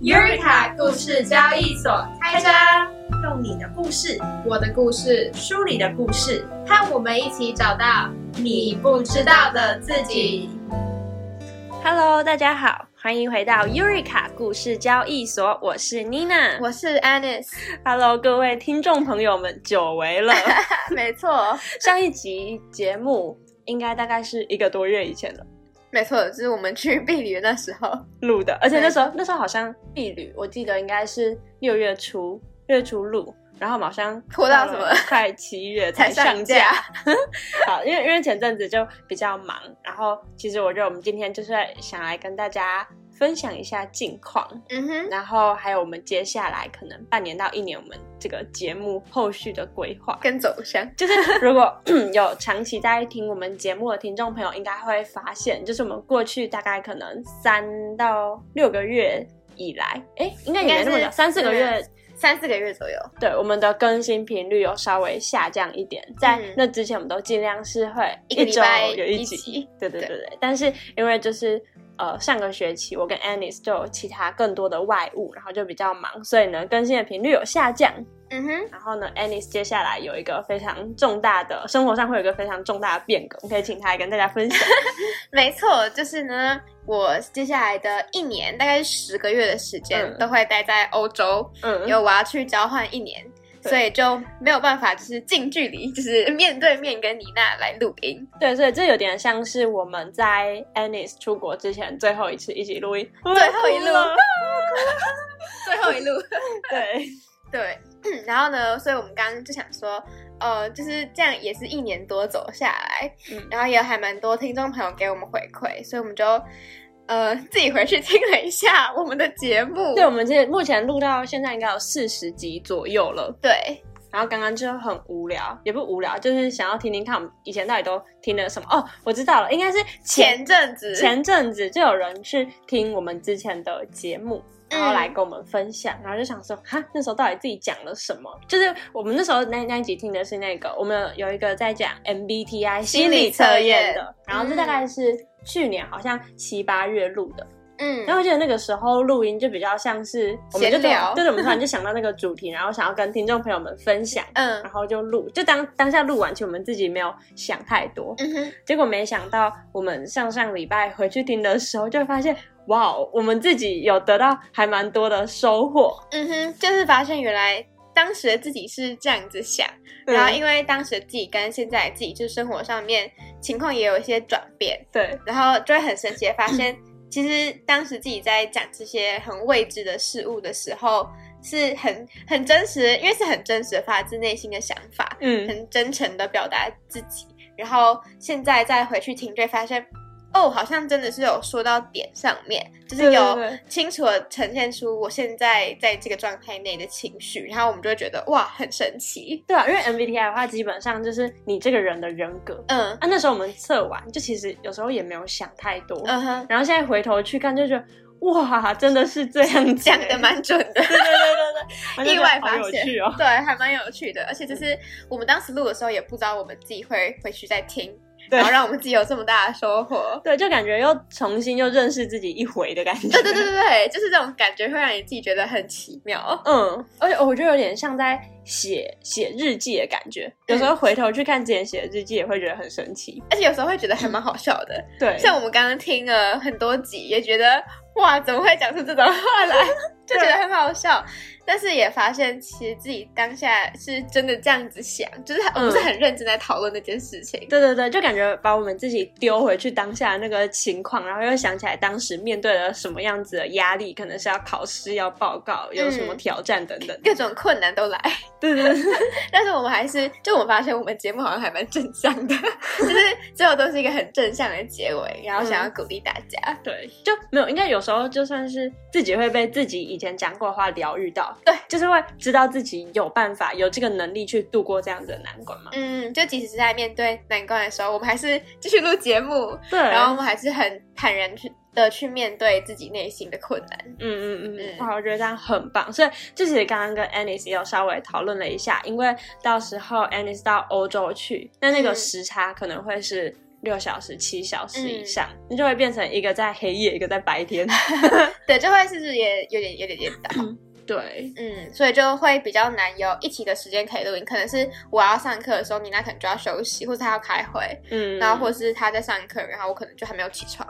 Eureka 故事交易所开张，用你的故事，我的故事，书里的故事，和我们一起找到你不知道的自己。Hello，大家好，欢迎回到 Eureka 故事交易所，我是 Nina。我是 Anis，Hello，各位听众朋友们，久违了。没错，上一集节目应该大概是一个多月以前了没错，就是我们去碧旅那时候。录的，而且那时候那时候好像碧旅，我记得应该是六月初六月初录，然后好像拖到什么了快七月才上上架 好，因为因为前阵子就比较忙，然后其实我觉得我们今天就是想来跟大家分享一下近况，嗯哼，然后还有我们接下来可能半年到一年我们这个节目后续的规划。跟走向。就是如果 有长期在听我们节目的听众朋友，应该会发现，就是我们过去大概可能三到六个月以来，哎，应该也没那么久，三四个月，三四个月左右。对我们的更新频率有稍微下降一点。在嗯那之前，我们都尽量是会一礼周拜有集一集，对对对对。但是因为就是呃上个学期我跟 Anis 就有其他更多的外务，然后就比较忙，所以呢更新的频率有下降。嗯哼，然后呢，Anis 接下来有一个非常重大的生活上会有一个非常重大的变革，我可以请他来跟大家分享。没错，就是呢，我接下来的一年，大概是十个月的时间，嗯都会待在欧洲，嗯，因为我要去交换一年。对所以就没有办法，就是近距离，就是面对面跟妮娜来录音。对，所以这有点像是我们在 Anis 出国之前最后一次一起录音，最后一路。最后一路，对，对。然后呢，所以我们刚刚就想说，呃，就是这样，也是一年多走下来，嗯。然后也有还蛮多听众朋友给我们回馈，所以我们就呃自己回去听了一下我们的节目。对，我们这目前录到现在应该有四十集左右了。对，然后刚刚就很无聊，也不无聊，就是想要听听看我们以前到底都听了什么。哦，我知道了，应该是前阵子前阵子就有人去听我们之前的节目，然后嗯来跟我们分享，然后就想说，哈，那时候到底自己讲了什么？就是我们那时候那那一集听的是那个，我们有一个在讲 MBTI 心理测验的，然后这大概是去年好像七八月录的，嗯，然后我记得那个时候录音就比较像是我们就闲聊对，我们突然就想到那个主题，然后想要跟听众朋友们分享。嗯然后就录，就当当下录完，其实我们自己没有想太多，嗯哼，结果没想到，我们上上礼拜回去听的时候，就会发现，哇，哦我们自己有得到还蛮多的收获。嗯哼，就是发现原来当时的自己是这样子想，然后因为当时的自己跟现在的自己，就生活上面情况也有一些转变，对然后就会很神奇的发现，其实当时自己在讲这些很未知的事物的时候，是很很真实，因为是很真实的发自内心的想法，嗯，很真诚的表达自己。然后现在再回去听，就会发现，哦，好像真的是有说到点上面，就是有清楚的呈现出我现在在这个状态内的情绪，然后我们就会觉得哇，很神奇。对啊，因为 MBTI 的话，基本上就是你这个人的人格。嗯啊，那时候我们测完，就其实有时候也没有想太多，嗯哼，然后现在回头去看，就觉得哇，真的是这样讲的蛮准的。对对对对对，意外发现。对，还蛮有趣的。而且就是我们当时录的时候，也不知道我们自己会回去再听，对然后让我们自己有这么大的收获。对，就感觉又重新又认识自己一回的感觉。对对对对对，就是这种感觉会让你自己觉得很奇妙。嗯，而且我觉得有点像在写写日记的感觉。有时候回头去看之前写的日记，也会觉得很神奇。而且有时候会觉得还蛮好笑的，对，像我们刚刚听了很多集，也觉得哇，怎么会讲出这种话来，就觉得很好笑。但是也发现，其实自己当下是真的这样子想，就是我们是很认真在讨论那件事情。对对对，就感觉把我们自己丢回去当下那个情况，然后又想起来当时面对了什么样子的压力，可能是要考试、要报告，有什么挑战等等。各种困难都来，对对对，但是我们还是，就我们发现我们节目好像还蛮正向的，就是最后都是一个很正向的结尾，然后想要鼓励大家。对，就没有，应该有时候就算是自己会被自己以前讲过的话疗愈到，对，就是会知道自己有办法、有这个能力去度过这样子的难关嘛。嗯，就即使是在面对难关的时候，我们还是继续录节目，对，然后我们还是很坦然去的去面对自己内心的困难。嗯嗯嗯哇，我觉得这样很棒。所以就其实刚刚跟 Anis 也有稍微讨论了一下，因为到时候 Anis 到欧洲去，那那个嗯时差可能会是六小时、七小时以嗯上，你就会变成一个在黑夜，一个在白天。对，就会是不是也有点有点颠倒？对，嗯，所以就会比较难有一起的时间可以录音。可能是我要上课的时候，你那可能就要休息，或者他要开会，嗯，然后或是他在上课，然后我可能就还没有起床，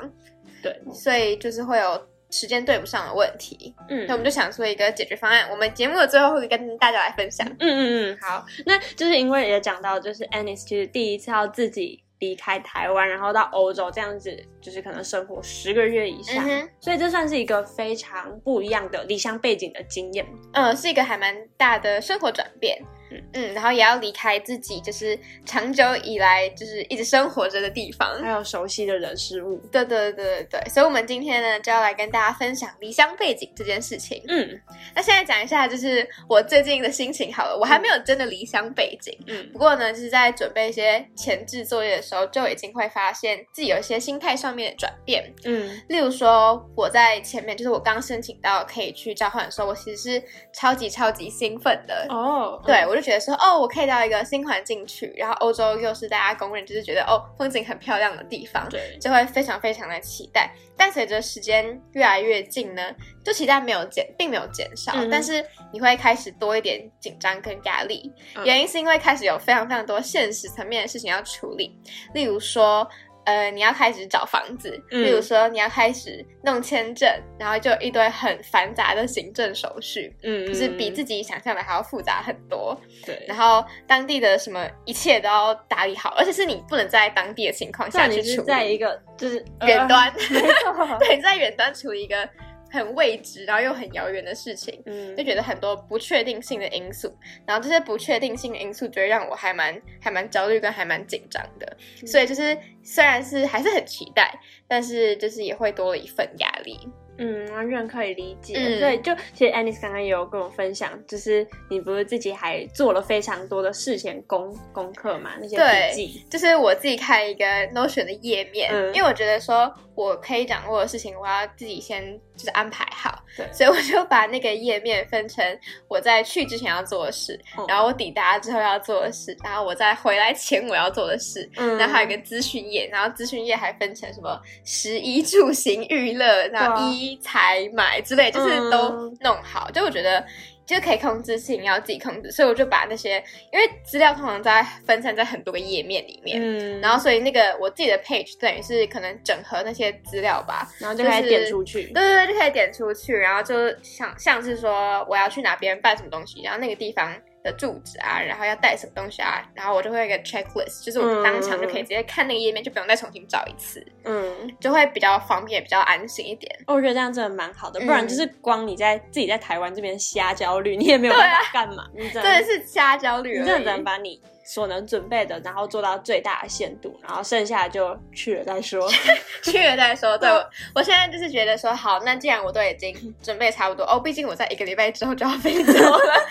对，所以就是会有时间对不上的问题。嗯那我们就想出一个解决方案，我们节目的最后会跟大家来分享。嗯嗯嗯，好，那就是因为也讲到，就是 Anis 其实第一次要自己离开台湾，然后到欧洲这样子，就是可能生活十个月以上，嗯，所以这算是一个非常不一样的离乡背景的经验。嗯，是一个还蛮大的生活转变。嗯嗯然后也要离开自己就是长久以来就是一直生活着的地方。还有熟悉的人事物。对对对对对，所以我们今天呢就要来跟大家分享离乡背景这件事情。嗯那现在讲一下，就是我最近的心情好了。我还没有真的离乡背景，嗯不过呢，就是在准备一些前置作业的时候，就已经会发现自己有一些心态上面的转变。嗯例如说，我在前面就是我刚申请到可以去交换的时候，我其实是超级超级兴奋的。哦，对，我就觉得说，哦，我可以到一个新环境去，然后欧洲又是大家公认就是觉得哦风景很漂亮的地方，对，就会非常非常的期待。但随着时间越来越近呢，就期待没有减，并没有减少，嗯但是你会开始多一点紧张跟压力。嗯原因是因为开始有非常非常多现实层面的事情要处理，例如说。呃，你要开始找房子，嗯。例如说你要开始弄签证，然后就一堆很繁杂的行政手续，嗯，就是比自己想象的还要复杂很多。对，然后当地的什么一切都要打理好，而且是你不能在当地的情况下去处理。在一个就是远端，呃，对，你在远端处理一个很未知，然后又很遥远的事情，嗯就觉得很多不确定性的因素，然后这些不确定性的因素就会让我还蛮还蛮焦虑跟还蛮紧张的，嗯所以就是虽然是还是很期待，但是就是也会多了一份压力。嗯，完全可以理解。嗯对，就其实 Anis 刚刚也有跟我分享，就是你不是自己还做了非常多的事前功功课嘛，那些对笔记。就是我自己开一个 Notion 的页面，嗯因为我觉得说我可以掌握的事情，我要自己先就是安排好，对。所以我就把那个页面分成我在去之前要做的事，嗯。然后我抵达之后要做的事，然后我在回来前我要做的事，嗯。然后还有一个资讯页，然后资讯页还分成什么食衣住行娱乐，然后衣采买之类，就是嗯。都弄好，就我觉得。就可以控制事情要自己控制，所以我就把那些，因为资料通常在分散在很多个页面里面，嗯，然后所以那个我自己的 page 等于是可能整合那些资料吧，然后就可以点出去。对对对，就可以点出去，然后就像像是说我要去哪边办什么东西，然后那个地方的住址啊，然后要带什么东西啊，然后我就会有一个 checklist，就是我当场就可以直接看那个页面，就不用再重新找一次，嗯，就会比较方便，比较安心一点。哦我觉得这样真的蛮好的，嗯不然就是光你在自己在台湾这边瞎焦虑，你也没有办法干嘛。你真真的是瞎焦虑你真的只能把你所能准备的，然后做到最大的限度，然后剩下就去了再说。去了再说。对，我我现在就是觉得说，好，那既然我都已经 准备差不多，哦，毕竟我在一个礼拜之后就要飞走了，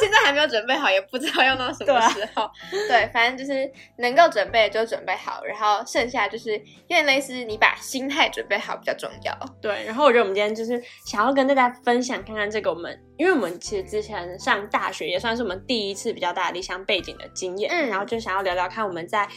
现在还没有准备好，也不知道要到什么时候。对，反正就是能够准备就准备好，然后剩下就是有点类似你把心态准备好比较重要。对，然后我觉得我们今天就是想要跟大家分享看看这个我们，因为我们其实之前上大学也算是我们第一次比较大的离乡背景的经验，嗯然后就想要聊聊看我们在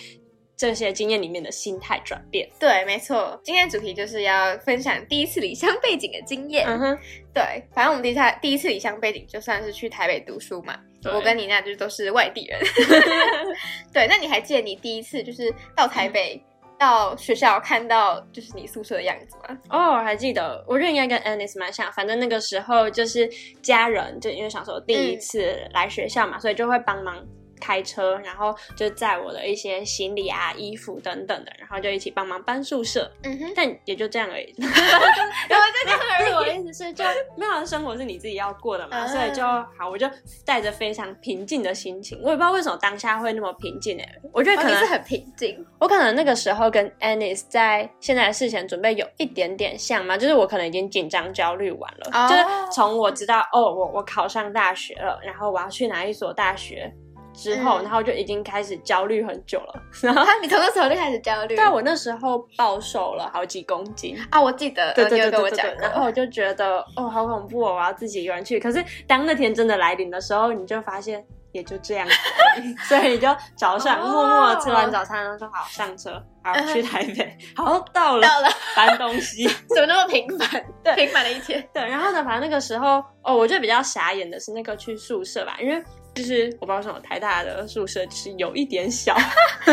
这些经验里面的心态转变。对，没错，今天的主题就是要分享第一次离乡背景的经验。嗯哼，对，反正我们第一次第一次离乡背景就算是去台北读书嘛，我跟你那就是都是外地人。对，那你还记得你第一次就是到台北、到学校看到就是你宿舍的样子吗？哦，我还记得，我觉得应该跟 Anis 蛮像，反正那个时候就是家人，就因为想说第一次来学校嘛，所以就会帮忙。开车，然后就载我的一些行李啊、衣服等等的，然后就一起帮忙搬宿舍，嗯哼，但也就这样而已。然后就是就没有生活是你自己要过的嘛，啊所以就好，我就带着非常平静的心情。我也不知道为什么当下会那么平静诶、我觉得可能、哦是很平静，我可能那个时候跟 Anis 在现在的事前准备有一点点像嘛，就是我可能已经紧张焦虑完了，哦。就是从我知道哦，我我考上大学了，然后我要去哪一所大学之后，嗯然后就已经开始焦虑很久了。然后，啊，你从那时候就开始焦虑。对啊，我那时候暴瘦了好几公斤。啊，我记得，对对对对对。然后我就觉得哦，好恐怖哦，我要自己一个人去。可是当那天真的来临的时候，你就发现也就这样 所以你就早上哦默默地吃完早餐，然后说好上车，好嗯去台北，好到了 到了，搬东西。怎么那么平凡？对平凡的一天。对，然后呢，反正那个时候哦，我觉得比较傻眼的是那个去宿舍吧，因为就是我不知道为什么台大的宿舍就是有一点小，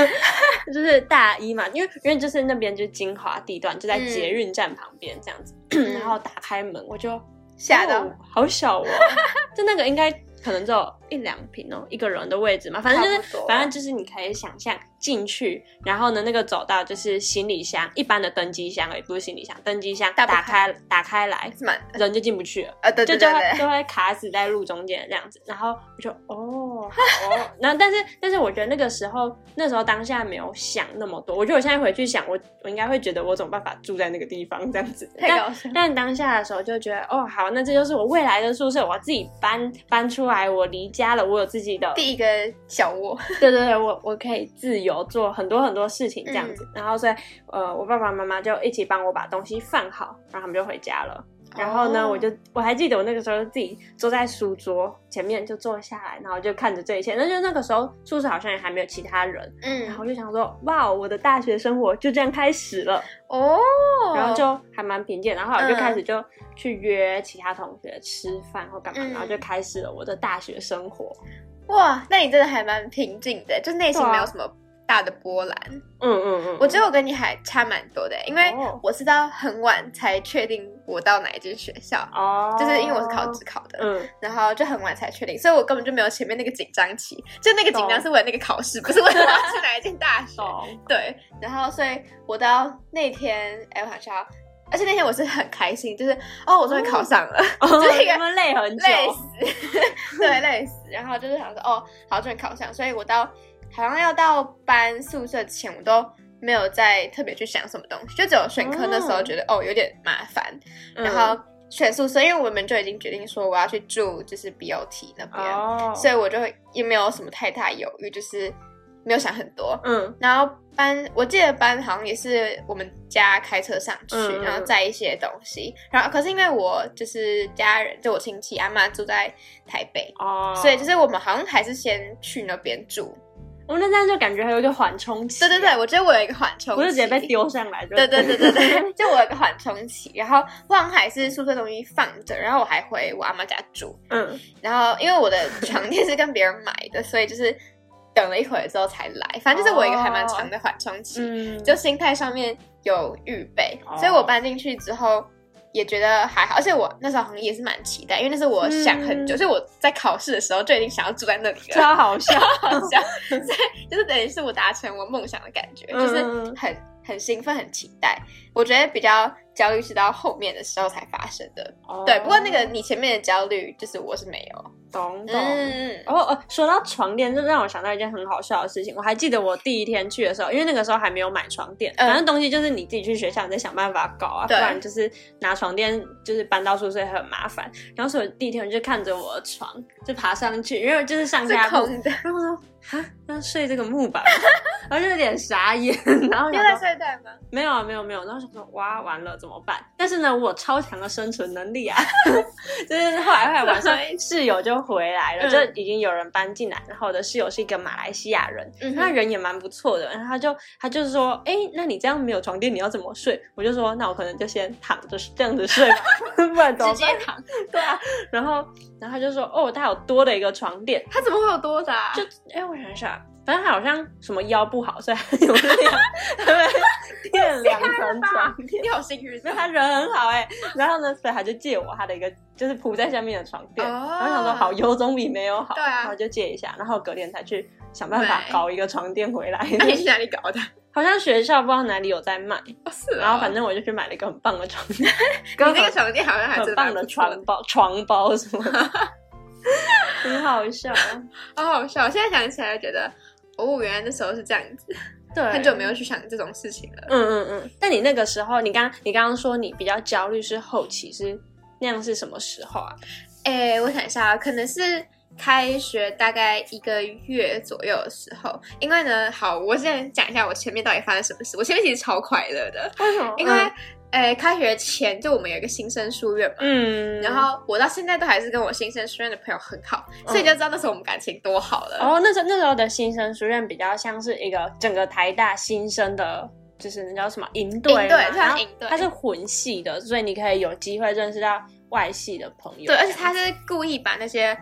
就是大一嘛，因为因为就是那边就是金华地段，就在捷运站旁边这样子，嗯然后打开门我就吓到哦好小哦，就那个应该可能只有一两平哦，一个人的位置嘛，反正就是反正就是你可以想象进去，然后呢那个走道就是行李箱，一般的登机箱而已，不是行李箱，登机箱打开打开来，是蛮人就进不去了。就就会就会卡死在路中间这样子，然后我就哦好哦，然后但是但是我觉得那个时候那时候当下没有想那么多，我觉得我现在回去想，我我应该会觉得我怎么办法住在那个地方这样子，太搞笑但但当下的时候就觉得哦好，那这就是我未来的宿舍，我要自己搬搬出来，我离家了，我有自己的第一个小窝，对对对，我我可以自由做很多很多事情这样嗯子，然后所以呃，我爸爸妈妈就一起帮我把东西放好，然后他们就回家了。然后呢，哦我就我还记得我那个时候自己坐在书桌前面就坐下来，然后就看着这一切。那就那个时候宿舍好像也还没有其他人，嗯然后就想说，哇，我的大学生活就这样开始了。哦，然后就还蛮平静，然后我就嗯开始就去约其他同学吃饭或干嘛，嗯然后就开始了我的大学生活。哇，那你真的还蛮平静的，就内心没有什么大的波澜。嗯嗯嗯，我觉得我跟你还差蛮多的，因为哦我是到很晚才确定我到哪一间学校，哦，就是因为我是考职考的，嗯，然后就很晚才确定，所以我根本就没有前面那个紧张期，就那个紧张是为了那个考试，不是为了去哪一间大学。对，然后所以我到那天，哎，我想想，而且那天我是很开心，就是哦，我终于考上了，就是一个他们累很久，累死，对，累死。然后就是想说，哦，好，终于考上，所以我到好像要到搬宿舍前，我都没有再特别去想什么东西，就只有选科那时候觉得哦有点麻烦，嗯然后选宿舍，因为我们就已经决定说我要去住就是 BOT 那边，哦，所以我就也没有什么太大犹豫，就是没有想很多。嗯然后搬，我记得搬好像也是我们家开车上去，嗯然后载一些东西。然后可是因为我就是家人，就我亲戚阿妈住在台北，哦，所以就是我们好像还是先去那边住。我那这样就感觉还有一个缓冲期，对对对，，我觉得我有一个缓冲期，不是直接被。丢上来就，对对对对对，就我有一个缓冲期，然后望海是宿舍东西放着，然后我还回我阿妈家住，嗯，然后因为我的床垫是跟别人买的，所以就是等了一会儿之后才来，反正就是我一个还蛮长的缓冲期。嗯，就心态上面有预备，哦所以我搬进去之后也觉得还好，而且我那时候好像也是蛮期待，因为那是我想很久，嗯。所以我在考试的时候就已经想要住在那里了，超好笑，好笑，所以就是等于是我达成我梦想的感觉，嗯就是很很兴奋、很期待。我觉得比较焦虑是到后面的时候才发生的，哦对。不过那个你前面的焦虑，就是我是没有，懂懂。嗯，哦哦，说到床垫，这让我想到一件很好笑的事情。我还记得我第一天去的时候，因为那个时候还没有买床垫，嗯反正东西就是你自己去学校，你再想办法搞啊，不然就是拿床垫就是搬到宿舍很麻烦。然后所以我第一天我就看着我的床就爬上去，因为就是上下铺，空的。然后我说哈要睡这个木板，然后就有点傻眼，然后你有在睡袋吗？没有啊，没有没有，然后想说哇完了怎么办？但是呢，我有超强的生存能力啊，就是后来后来晚上室友就回来了，嗯就已经有人搬进来，然后我的室友是一个马来西亚人，嗯哼他人也蛮不错的，然后他就他就是说，哎，那你这样没有床垫，你要怎么睡？我就说，那我可能就先躺着这样子睡吧，不然怎么办？直接躺，对啊，然后然后他就说，哦，他有多的一个床垫，他怎么会有多的、啊？就哎，我想一下，反正他好像什么腰不好，所以他有两，他们垫两层床垫。你好幸运因为，他人很好哎、然后呢，所以他就借我他的一个就是铺在下面的床垫，哦然后想说好有总比没有好，对啊然后就借一下，然后隔天才去想办法搞一个床垫回来。那 你去哪里搞的？好像学校不知道哪里有在卖，哦，是哦然后反正我就去买了一个很棒的床垫，那个床垫好像还真很棒的床包、床包什么的，很好笑。好好笑。现在想起来觉得，哦，原来那时候是这样子，对，很久没有去想这种事情了。嗯嗯嗯。但你那个时候，你刚你刚刚说你比较焦虑是后期是那样是什么时候啊？哎，我想一下啊，可能是开学大概一个月左右的时候，因为呢，好，我现在讲一下我前面到底发生什么事。我前面其实超快乐的，为什么因为、诶，开学前就我们有一个新生书院嘛，嗯，然后我到现在都还是跟我新生书院的朋友很好，所以你就知道那时候我们感情多好了。哦，那时候那时候的新生书院比较像是一个整个台大新生的，就是那叫什么营队嘛，营队然后像营队它是混系的，所以你可以有机会认识到外系的朋友。对，而且他是故意把那些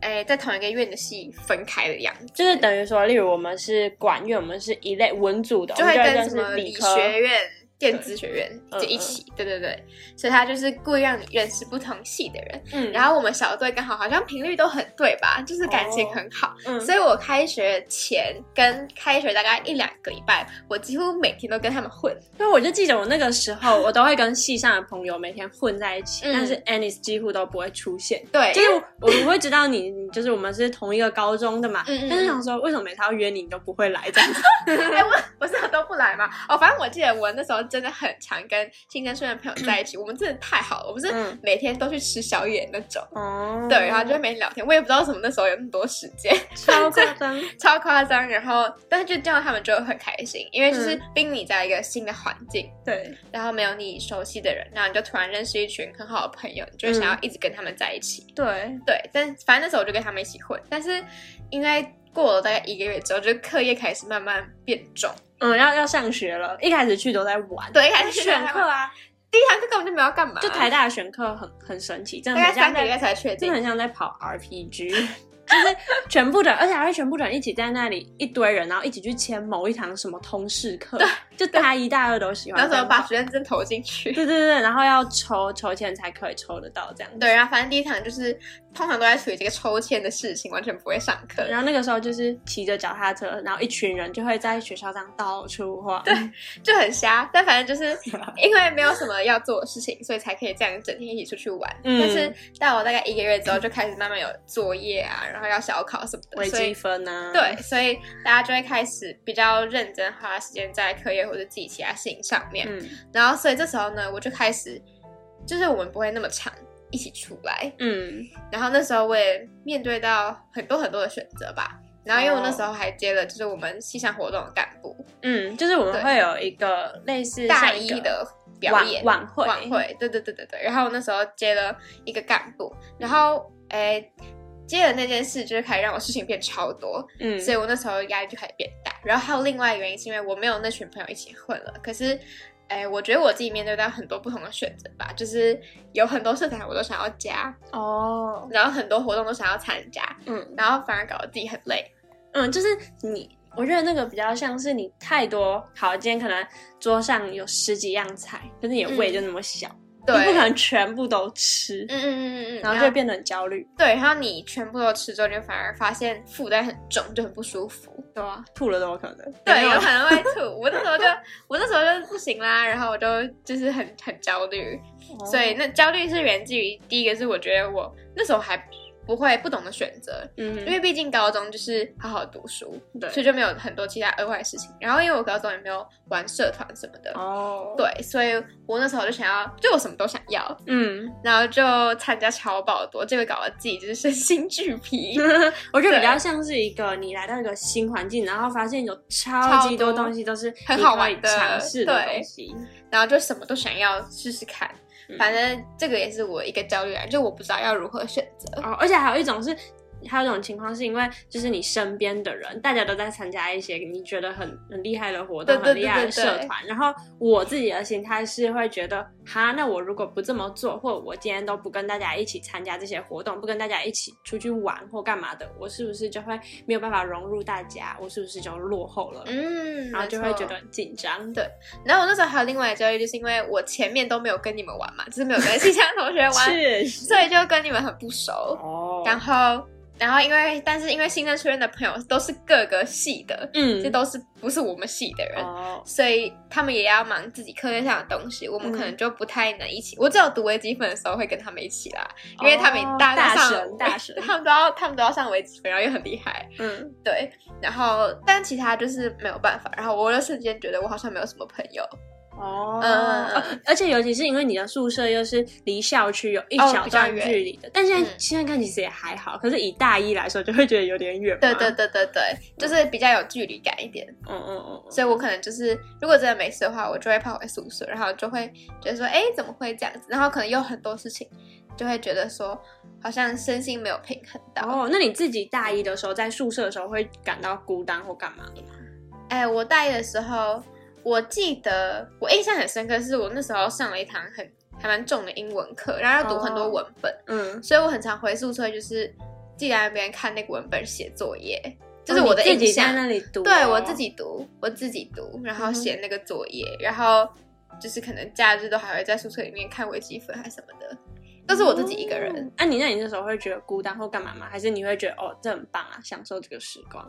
哎在同一个院的系分开的样子，就是等于说，例如我们是管院，我们是一类文组的，就会跟什么理。学院、电子学院嗯就一起。对对对，所以他就是故意让你认识不同系的人。嗯然后我们小队刚好好像频率都很对吧，就是感情很好。嗯所以我开学前跟开学大概一两个礼拜，我几乎每天都跟他们混。因为我就记得我那个时候，我都会跟系上的朋友每天混在一起，嗯但是 Anis 几乎都不会出现。对，就是我我会知道你，你就是我们是同一个高中的嘛，嗯嗯但是想说为什么每次要约你，你都不会来这样子？哎、我不是都不来吗？哦，反正我记得我那时候真的很常跟新生顺的朋友在一起，我们真的太好了，我们是嗯每天都去吃宵夜那种。哦对，然后就会每天聊天，我也不知道为什么那时候有那么多时间，超夸张，超夸张。然后，但是就见到，他们就很开心，因为就是嗯逼你在一个新的环境，对，然后没有你熟悉的人，然后你就突然认识一群很好的朋友，你就想要一直跟他们在一起。对，对，但反正那时候我就跟他们一起混，但是因为过了大概一个月之后，就课业开始慢慢变重。嗯，要要上学了，一开始去都在玩，对，一开始选课，啊，第一堂课根本就没有干嘛，就台大的选课很很神奇，真的大概很像三个月在，才确定真的。很像在跑 RPG，就是全部的，而且还会全部的人一起在那里一堆人，然后一起去签某一堂什么通识课，就大一大二都喜欢那时候。把学生证投进去。对对对，然后要抽抽签才可以抽得到这样。对，然后反正第一堂就是通常都在处理这个抽签的事情，完全不会上课。然后那个时候就是骑着脚踏车，然后一群人就会在学校这样到处晃。对就很瞎，但反正就是因为没有什么要做的事情，所以才可以这样整天一起出去玩。嗯但是到我大概一个月之后，就开始慢慢有作业啊，然后要小考什么的，微积分啊，对，所以大家就会开始比较认真花时间在课业或者自己其他事情上面。嗯然后所以这时候呢，我就开始就是我们不会那么长一起出来，嗯然后那时候我也面对到很多很多的选择吧。然后因为我那时候还接了就是我们系上活动的干部，嗯，就是我们对会有一个类似大一的表演晚晚会晚会，对对对对对。然后我那时候接了一个干部，然后诶接了那件事，就是开始让我事情变超多，嗯，所以我那时候压力就开始变大。然后还有另外一个原因是因为我没有那群朋友一起混了，可是。哎，我觉得我自己面对到很多不同的选择吧，就是有很多社团我都想要加，哦，然后很多活动都想要参加，嗯。然后反而搞得自己很累。嗯，就是你，我觉得那个比较像是你太多，好，今天可能桌上有十几样菜，可是你的胃就那么小，对，你不可能全部都吃，嗯嗯嗯嗯嗯，然后就会变得很焦虑，对，然后你全部都吃之后，就反而发现负担很重，就很不舒服。对吧？吐了都有可能，对，有有可能会吐。我那时候就，我那时候就不行啦，然后我就就是很很焦虑，哦所以那焦虑是源自于第一个是我觉得我那时候还不会不懂得选择，嗯，因为毕竟高中就是好好读书，对所以就没有很多其他额外的事情。然后因为我高中也没有玩社团什么的，哦，，对，所以我那时候就想要，就我什么都想要，嗯，然后就参加超爆多，这个搞得自己就是身心俱疲。我觉得比较像是一个你来到一个新环境，然后发现有超级多东西都是很好玩的尝试的对东西，然后就什么都想要试试看。嗯反正这个也是我一个焦虑啊，就我不知道要如何选择。哦，而且还有一种是，还有一种情况是因为就是你身边的人，大家都在参加一些你觉得很很厉害的活动、对对很厉害的社团，然后我自己的心态是会觉得，哈，那我如果不这么做，或者我今天都不跟大家一起参加这些活动，不跟大家一起出去玩或干嘛的，我是不是就会没有办法融入大家？我是不是就落后了？嗯，然后就会觉得。很紧张。对然后我那时候还有另外的焦虑，就是因为我前面都没有跟你们玩嘛，就是没有跟其他同学玩，所以就跟你们很不熟。哦然后，然后因为但是因为新生出院的朋友都是各个系的，嗯这都是不是我们系的人。哦，所以他们也要忙自己课业上的东西，我们可能就不太能一起。我只有读微积分的时候会跟他们一起啦，因为他们哦大家大上神大神他们都要他们都要上微积分，然后又很厉害，嗯，对。然后但其他就是没有办法。然后我就瞬间觉得我好像没有什么朋友，哦嗯嗯嗯哦而且尤其是因为你的宿舍又是离校区有一哦小段距离的，但现在、嗯现在看其实也还好，可是以大一来说就会觉得有点远嘛。对对对对对，就是比较有距离感一点。嗯嗯嗯嗯，所以我可能就是，如果真的没事的话，我就会跑回宿舍，然后就会觉得说，哎，怎么会这样子？然后可能有很多事情，就会觉得说，好像身心没有平衡到。哦，那你自己大一的时候在宿舍的时候会感到孤单或干嘛的吗？哎，我大一的时候，我记得我印象很深刻，是我那时候上了一堂很还蛮重的英文课，然后要读很多文本，嗯，所以我很常回宿舍，就是自己在那边看那个文本写作业，就是哦我的你自己印象。在那里读哦、对我自己读，我自己读，然后写那个作业，然后就是可能假日都还会在宿舍里面看微积分还什么的，都是我自己一个人。哦。那、你那你那时候会觉得孤单或干嘛吗？还是你会觉得哦，这很棒啊，享受这个时光？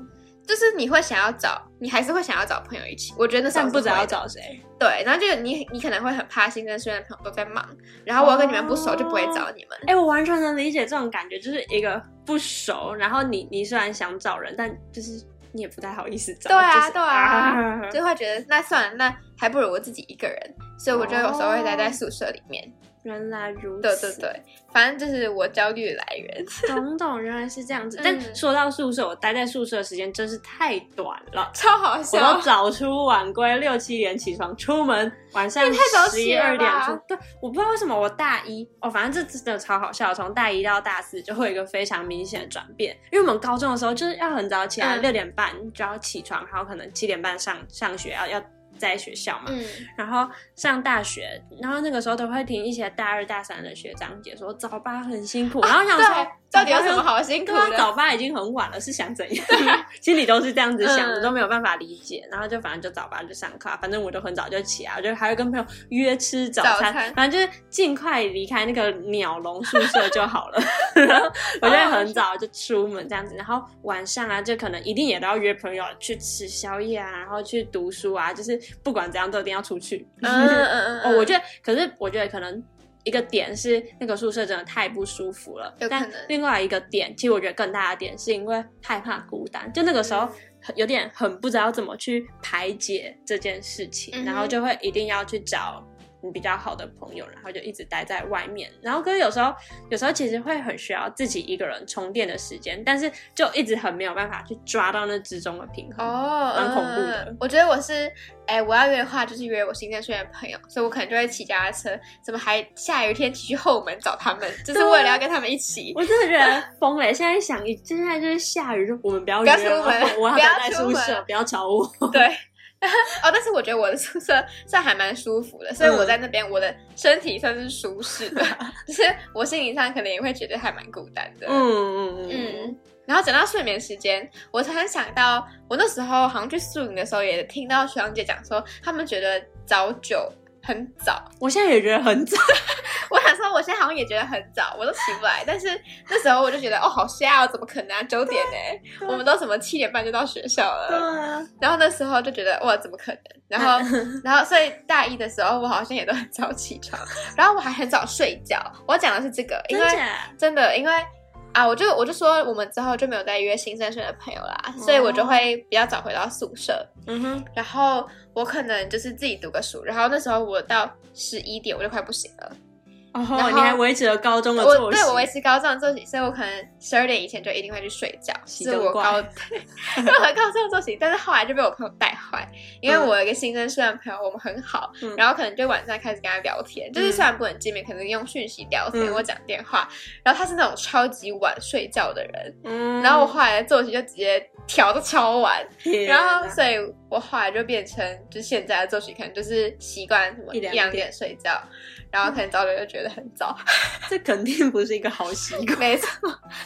就是你会想要找，你还是会想要找朋友一起。我觉得那时候但不知道找谁。对，然后就你你可能会很怕新生学院的朋友都在忙，然后我要跟你们不熟，就不会找你们。哎、我完全能理解这种感觉，就是一个不熟，然后你你虽然想找人，但就是你也不太好意思找。对啊就是对啊 就会觉得那算了，那还不如我自己一个人。所以我就有时候会待在宿舍里面。原来如此。对对对，反正就是我焦虑的来源。懂懂，原来是这样子。嗯但说到宿舍，我待在宿舍的时间真是太短了。超好笑我笑都。早出晚归，六七点起床出门，晚上十一二点出。对，我不知道为什么我大一哦，反正这真的超好笑。从大一到大四就会有一个非常明显的转变，因为我们高中的时候就是要很早起来，嗯六、点半就要起床，然后可能七点半上上学，要要在学校嘛。嗯，然后上大学，然后那个时候都会听一些大二大三的学长姐说早八很辛苦，然后想说对，到底有什么好辛苦的？早八已经很晚了，是想怎样？心里都是这样子想的，嗯都没有办法理解。然后就反正就早八就上课啊，反正我就很早就起来，我就还会跟朋友约吃早餐，早餐反正就是尽快离开那个鸟笼宿舍就好了。然后我就会很早就出门这样子，然后晚上啊，就可能一定也都要约朋友去吃宵夜啊，然后去读书啊，就是不管怎样都一定要出去。嗯嗯嗯 哦，我觉得，可是我觉得可能一个点是那个宿舍真的太不舒服了，但另外一个点，其实我觉得更大的点是因为害怕孤单，就那个时候有点很不知道怎么去排解这件事情，嗯然后就会一定要去找。你比较好的朋友，然后就一直待在外面，然后可是有时候，有时候其实会很需要自己一个人充电的时间，但是就一直很没有办法去抓到那之中的平衡。哦，蛮恐怖的嗯我觉得我是，哎，我要约的话就是约我新生学院的朋友，所以我可能就会骑脚踏车，怎么还下雨天骑去后门找他们，就是为了要跟他们一起。我真的觉得疯了！现在想，现在就是下雨，就我们不要不要出门不要待在宿舍，不要找我。对。哦，但是我觉得我的宿舍算还蛮舒服的，所以我在那边我的身体算是舒适的，就是我心理上可能也会觉得还蛮孤单的。嗯嗯嗯嗯，然后讲到睡眠时间，我突然想到，我那时候好像去宿营的时候，也听到学长姐讲说，他们觉得早九很早。我现在也觉得很早。我想说，我现在好像也觉得很早，我都起不来。但是那时候我就觉得，哦，好瞎哦，怎么可能啊？九点呢？我们都什么七点半就到学校了。啊，然后那时候就觉得，哇，怎么可能？然后，然后，所以大一的时候，我好像也都很早起床，然后我还很早睡觉。我讲的是这个，因为？真的，因为啊，我就我就说我们之后就没有再约新生学的朋友啦，所以我就会比较早回到宿舍，嗯哼，然后我可能就是自己读个书，然后那时候我到十一点我就快不行了，哦然后你还维持了高中的我作息，对我维持高中的作息，所以我可能十二点以前就一定会去睡觉，是我高对，对我高中的作息，但是后来就被我朋友带坏，因为嗯我有一个新生社的朋友，我们很好，嗯然后可能就晚上开始跟他聊天，就是虽然不能见面，可能用讯息聊天嗯或讲电话，然后他是那种超级晚睡觉的人，嗯然后我后来的作息就直接调的超晚，然后所以我后来就变成就现在的作息可能就是习惯什么一两点睡觉，然后可能早点就觉得很早，这肯定不是一个好习惯没错。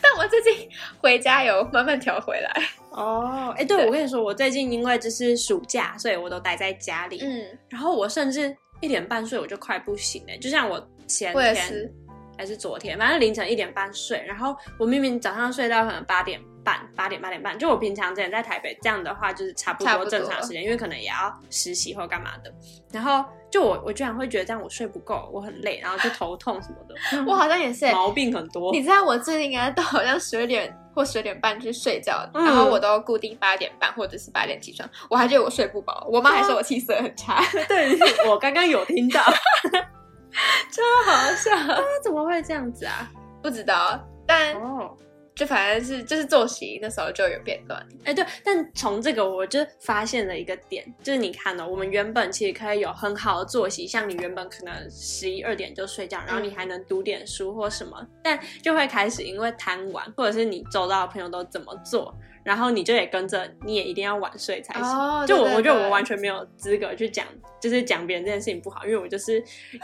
但我最近回家有慢慢调回来，哦。哎，对对我跟你说，我最近因为就是暑假，所以我都待在家里，嗯，然后我甚至一点半睡我就快不行了，就像我前天是，还是昨天，反正凌晨一点半睡，然后我明明早上睡到可能八点半、八点八点半，就我平常之前在台北这样的话，就是差不多正常时间，因为可能也要实习或干嘛的。然后就我我居然会觉得这样我睡不够，我很累，然后就头痛什么的，我好像也是、欸。毛病很多。你知道我最近啊，都好像十二点或十二点半去睡觉，嗯然后我都固定八点半或者是八点起床，我还觉得我睡不饱，我妈还说我气色很差，对，我刚刚有听到，超好笑。啊怎么会这样子啊？不知道，但哦，就反正是就是作息那时候就有变乱。哎，对，但从这个我就发现了一个点，就是你看哦呢、我们原本其实可以有很好的作息，像你原本可能十一二点就睡觉，然后你还能读点书或什么，但就会开始因为贪玩，或者是你周遭的朋友都怎么做，然后你就得跟着，你也一定要晚睡才行。哦就我，对对我觉得对我完全没有资格去讲，就是讲别人这件事情不好，因为我就是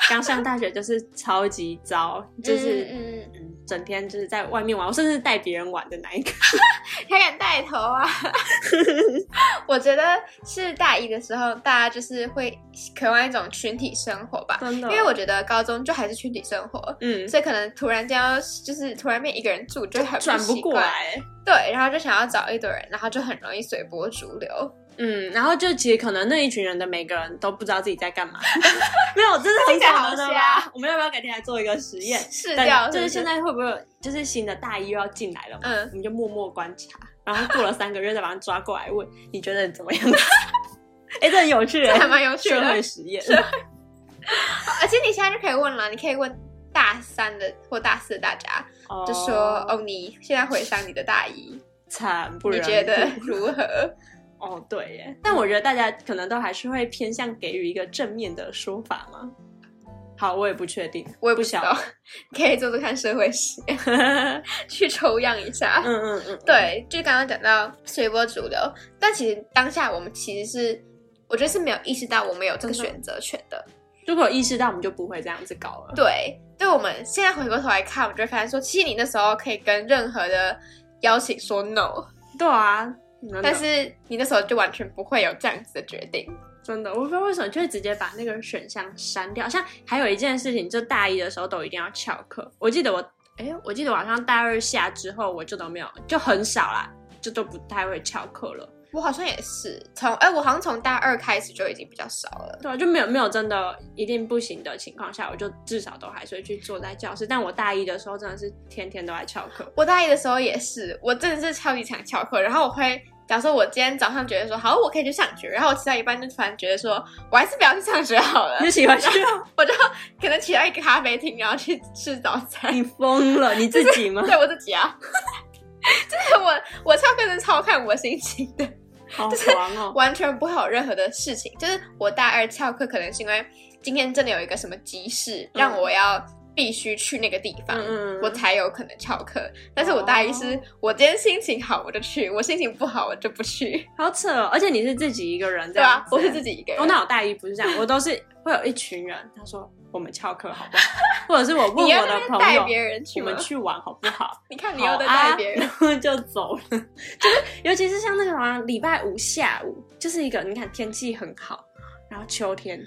刚上大学，就是超级糟，就是嗯整天就是在外面玩，我甚至带别人玩的那一个。还敢带头啊！我觉得是大一的时候，大家就是会渴望一种群体生活吧。真的，因为我觉得高中就还是群体生活，嗯所以可能突然间要就是突然变一个人住，就很转不。过来。对，然后就想要找一堆人，然后就很容易随波逐流。嗯，然后就其实可能那一群人的每个人都不知道自己在干嘛，没有，真的很听起来好的瞎吧？我们要不要改天来做一个实验？试掉就是现在会不会有就是新的大一又要进来了嘛？嗯我们就默默观察，然后过了三个月再把他抓过来问，你觉得怎么样？哎，这很有趣耶，这还蛮有趣的社会实验。而且你现在就可以问了，你可以问大三的或大四的大家，就说哦，你现在回想你的大一，惨不忍睹，你觉得如何？哦，对耶，但我觉得大家可能都还是会偏向给予一个正面的说法嘛。好，我也不确定，我也不晓不知道，你 可以做做看社会实验，嗯去抽样一下。嗯嗯嗯，对，就刚刚讲到随波逐流，但其实当下我们其实是，我觉得是没有意识到我们有这个选择权的。如果有意识到，我们就不会这样子搞了。对，对我们现在回过头来看，我就会发现说，其实你那时候可以跟任何的邀请说 no，对啊，但是你那时候就完全不会有这样子的决定。真的，我不知道为什么就会直接把那个选项删掉。像还有一件事情，就大一的时候都一定要翘课。我记得我，哎，我记得我好像大二下之后，我就都没有，就很少啦，就都不太会翘课了。我好像也是从，哎，我好像从大二开始就已经比较少了。对啊，就没有没有真的一定不行的情况下，我就至少都还是会去坐在教室。但我大一的时候真的是天天都在翘课。我大一的时候也是，我真的是超级想翘课，然后我会。假如说我今天早上觉得说好，我可以去上学，然后我骑到一半就突然觉得说，我还是不要去上学好了 你，就喜欢去？我就可能骑到一个咖啡厅，然后去吃早餐。你疯了？你自己吗？对我自己啊，就是我我翘课是超看我心情的，好就是！完全不会有任何的事情。就是我大二翘课，可能是因为今天真的有一个什么急事，让我要必须去那个地方，我才有可能翘课。但是我大一是、我今天心情好我就去，我心情不好我就不去，好扯哦！而且你是自己一个人这对吧？我是自己一个人。哦，那我大一不是这样，我都是会有一群人，他说我们翘课好不好？或者是我问我的朋友，带别人去吗我们？去玩好不好？你看你又在带别人，然后就走了。就是尤其是像那个什么礼拜五下午，就是一个你看天气很好，然后秋天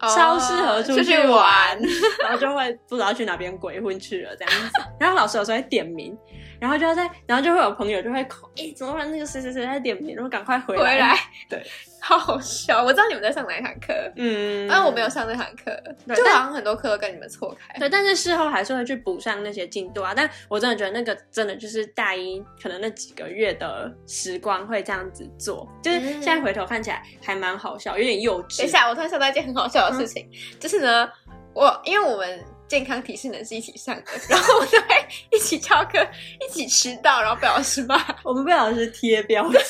超适合出去玩玩，然后就会不知道去哪边鬼混去了这样子。然后老师有时候会点名，然后就要在，然后就会有朋友就会口，哎，怎么办？那个谁谁谁在点名，然后赶快回来。回来，对，好 好笑。我知道你们在上哪一堂课，嗯，但我没有上那堂课，对就好像很多课都跟你们错开。对，但是事后还是会去补上那些进度啊。但我真的觉得那个真的就是大一可能那几个月的时光会这样子做，就是嗯现在回头看起来还蛮好笑，有点幼稚。等一下，我突然想到一件很好笑的事情，就是呢，我因为我们健康体适能是一起上的，然后我们就会一起翘课，一起迟到，然后被老师骂，我们被老师贴标签，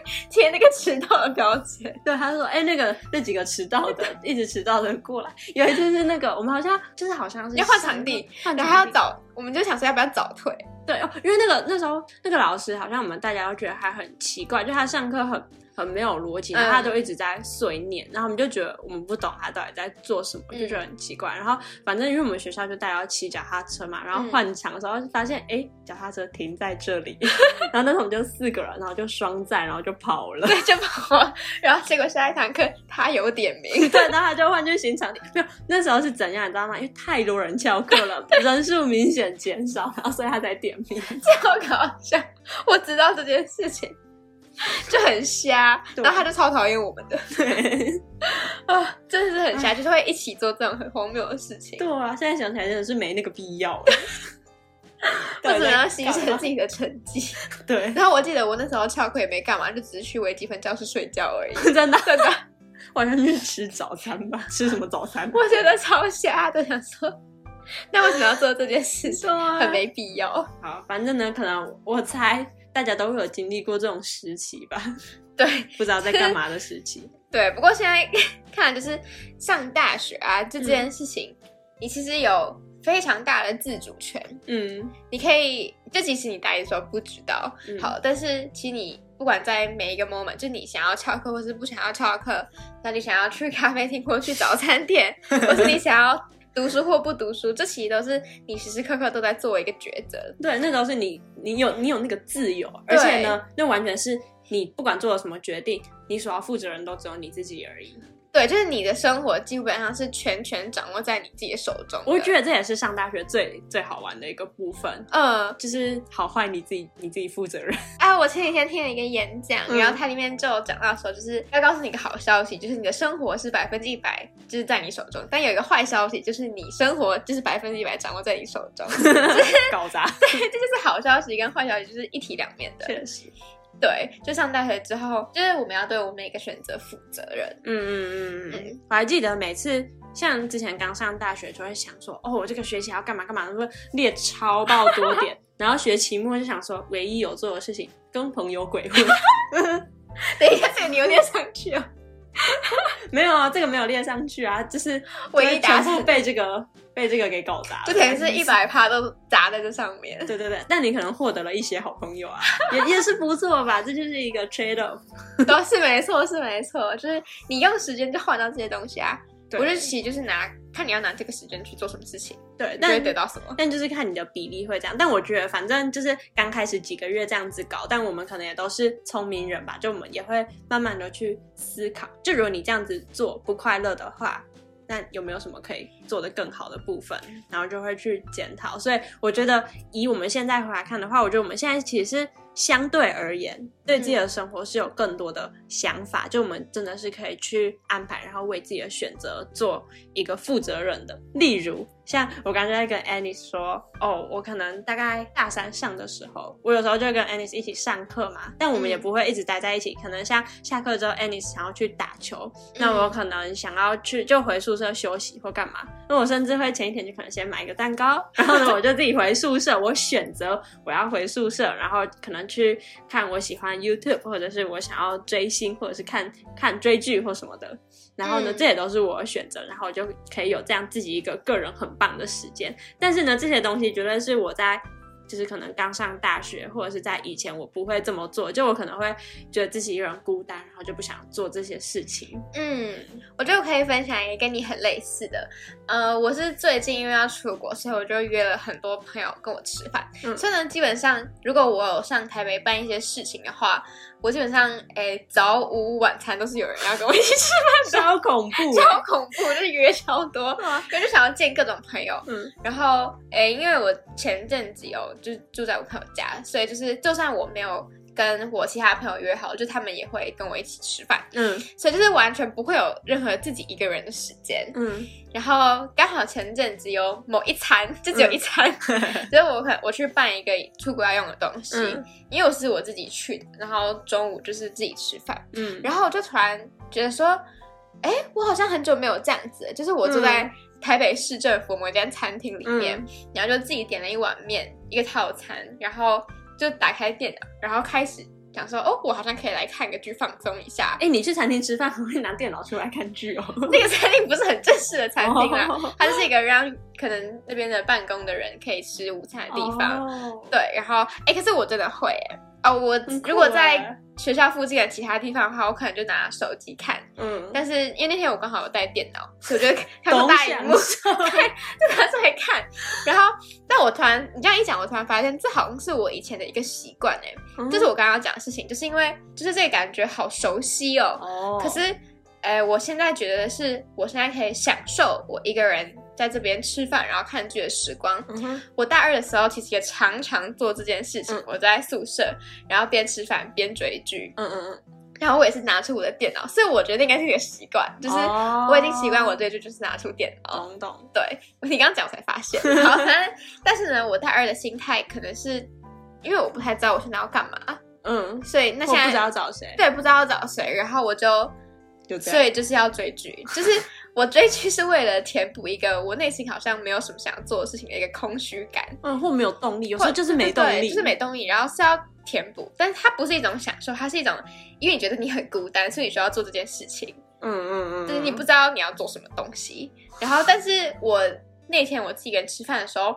贴那个迟到的标签。对他说：“哎、那个那几个迟到的，一直迟到的过来。”有一次是那个我们好像就是好像是要换场地然后还要早，我们就想说要不要早退，对哦，因为那个那时候那个老师好像我们大家都觉得他很奇怪，就他上课很很没有逻辑，然后他嗯都一直在碎念，然后我们就觉得我们不懂他到底在做什么，嗯就觉得很奇怪。然后反正因为我们学校就大家要骑脚踏车嘛，然后换场的时候就发现哎脚踏车停在这里，然后那时候我们就四个人，然后就双站，然后就跑了。对，就跑了。然后结果下一堂课他有点名，对，然后他就换去新场地。没有，那时候是怎样，你知道吗？因为太多人翘课了，人数明显减少，然后所以他才点名。超搞笑。我知道这件事情。就很瞎，然后他就超讨厌我们的对，啊，真的是很瞎，就是会一起做这种很荒谬的事情。对啊，现在想起来真的是没那个必要。我只能要牺牲自己的成绩。对，然后我记得我那时候翘课也没干嘛，就只是去微积分教室睡觉而已。真的真的，晚上去吃早餐吧？吃什么早餐？我觉得超瞎的，想说，那为什么要做这件事情？对很没必要。好，反正呢，可能我猜大家都会有经历过这种时期吧，对不知道在干嘛的时期。对，不过现在看来就是上大学啊，就这件事情，你其实有非常大的自主权。嗯你可以，就即使你大一的时候不知道，嗯好，但是其实你不管在每一个 moment，就你想要翘课或是不想要翘课，那你想要去咖啡厅或去早餐店，或是你想要读书或不读书，这其实都是你时时刻刻都在做一个抉择。对，那都是你，你有你有那个自由，而且呢，那完全是你不管做了什么决定，你所要负责人都只有你自己而已。对，就是你的生活基本上是全权掌握在你自己的手中的。我觉得这也是上大学最最好玩的一个部分，嗯，就是好坏你自己你自己负责任。啊，我前几天听了一个演讲，嗯然后它里面就有讲到说，就是要告诉你一个好消息，就是你的生活是百分之一百就是在你手中，但有一个坏消息，就是你生活就是百分之一百掌握在你手中。搞砸，对这就是好消息跟坏消息，就是一体两面的。确实。对，就上大学之后，就是我们要对我们每个选择负责任。嗯嗯嗯嗯嗯，我还记得每次像之前刚上大学，就会想说，哦，我这个学期要干嘛干嘛，说列超爆多点，然后学期末就想说，唯一有做的事情跟朋友鬼混。等一下，这个你有点想去哦。没有啊，这个没有列上去啊，就是唯一全部被这个被这个给搞砸了，就等于是一百趴都砸在这上面。对对对，但你可能获得了一些好朋友啊，也也是不错吧，这就是一个 trade off。都是没错，是没错，就是你用时间就换到这些东西啊。对我觉得其实就是拿看你要拿这个时间去做什么事情，对，但得到什么。但就是看你的比例会这样，但我觉得反正就是刚开始几个月这样子搞，但我们可能也都是聪明人吧，就我们也会慢慢的去思考，就如果你这样子做不快乐的话，那有没有什么可以做得更好的部分，然后就会去检讨。所以我觉得以我们现在回来看的话，我觉得我们现在其实是相对而言对自己的生活是有更多的想法，就我们真的是可以去安排，然后为自己的选择做一个负责任的。例如，像我刚才在跟 Annie 说，哦，我可能大概大三上的时候，我有时候就跟 Annie 一起上课嘛，但我们也不会一直待在一起。可能像下课之后，Annie 想要去打球，那我可能想要去就回宿舍休息或干嘛。那我甚至会前一天就可能先买一个蛋糕，然后呢，我就自己回宿舍，我选择我要回宿舍，然后可能去看我喜欢 YouTube，或者是我想要追星，或者是看看追剧或什么的。然后呢，嗯这也都是我的选择，然后我就可以有这样自己一个个人很棒的时间。但是呢，这些东西绝对是我在就是可能刚上大学，或者是在以前我不会这么做，就我可能会觉得自己一个人孤单，然后就不想做这些事情。嗯，我就可以分享一个跟你很类似的。呃，我是最近因为要出国，所以我就约了很多朋友跟我吃饭。嗯所以呢，基本上如果我有上台北办一些事情的话，我基本上诶早午晚餐都是有人要跟我一起吃饭 超恐怖欸！超恐怖，就是约超多，因为就想要见各种朋友。嗯然后，诶，因为我前阵子有就是住在我朋友家，所以就是就算我没有跟我其他朋友约好，就他们也会跟我一起吃饭，嗯所以就是完全不会有任何自己一个人的时间。嗯然后刚好前阵子有某一餐，就只有一餐，就是我可我去办一个出国要用的东西，嗯因为我是我自己去的，然后中午就是自己吃饭。嗯，然后我就突然觉得说，哎，我好像很久没有这样子，就是我坐在台北市政府某一间餐厅里面，然后就自己点了一碗面，一个套餐，然后就打开电脑，然后开始想说，哦，我好像可以来看个剧放松一下。哎，你去餐厅吃饭会拿电脑出来看剧哦？那个餐厅不是很正式的餐厅啦，哦它就是一个让可能那边的办公的人可以吃午餐的地方。哦对，然后哎，可是我真的会哎。哦，我如果在欸学校附近的其他地方的话，我可能就拿手机看，嗯，但是因为那天我刚好有带电脑，所以我就看不大荧幕，对，就拿出来看。然后，但我突然你这样一讲，我突然发现这好像是我以前的一个习惯哎，嗯。就是我刚刚讲的事情，就是因为就是这个感觉好熟悉哦。哦，可是，呃，我现在觉得是我现在可以享受我一个人在这边吃饭然后看剧的时光。嗯哼我大二的时候其实也常常做这件事情，嗯我在宿舍，然后边吃饭边追剧。嗯嗯嗯，然后我也是拿出我的电脑，所以我觉得应该是一个习惯，就是哦我已经习惯我追剧就是拿出电脑。懂懂，对，你刚刚讲我才发现。然后反正，但是呢，我大二的心态可能是因为我不太知道我现在要干嘛，嗯，所以那现在不知道找谁，对不知道要找谁，然后我就所以就是要追剧，就是我追剧是为了填补一个我内心好像没有什么想要做的事情的一个空虚感，嗯，或没有动力，有时候就是没动力，就是没动力，然后是要填补，但是它不是一种享受，它是一种因为你觉得你很孤单，所以你需要做这件事情，嗯嗯嗯，就是你不知道你要做什么东西。然后，但是我那天我自己一个人吃饭的时候，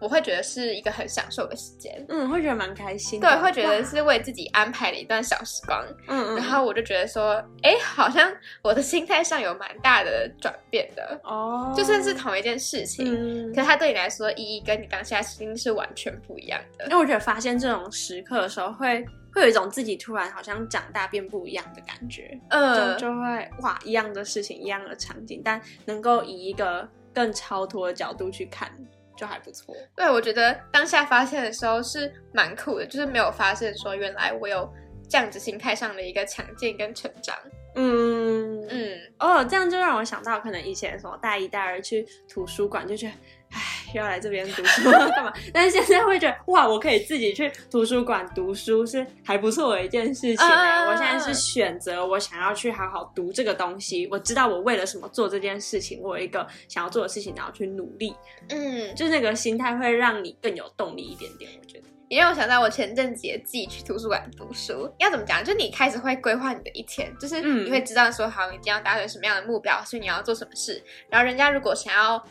我会觉得是一个很享受的时间。嗯，会觉得蛮开心的，对，会觉得是为自己安排了一段小时光，嗯嗯，然后我就觉得说，哎，好像我的心态上有蛮大的转变的，哦，就算是同一件事情，嗯可。是它对你来说意义跟你当下心是完全不一样的因。为我觉得发现这种时刻的时候会，会有一种自己突然好像长大变不一样的感觉，嗯就，就会哇，一样的事情，一样的场景，但能够以一个更超脱的角度去看，就还不错。对，我觉得当下发现的时候是蛮酷的，就是没有发现说原来我有这样子心态上的一个强健跟成长。嗯嗯，嗯，哦，这样就让我想到，可能以前什么大一、大二去图书馆，就觉得，唉，又要来这边读书干嘛？但是现在会觉得，哇，我可以自己去图书馆读书，是还不错的一件事情、我现在是选择我想要去好好读这个东西，我知道我为了什么做这件事情，我有一个想要做的事情，然后去努力，嗯，就是那个心态会让你更有动力一点点。我觉得，也让我想到我前阵子也自己去图书馆读书。要怎么讲？就你开始会规划你的一天，就是嗯你会知道说，好，你今天要达成什么样的目标，所以你要做什么事。然后人家如果想要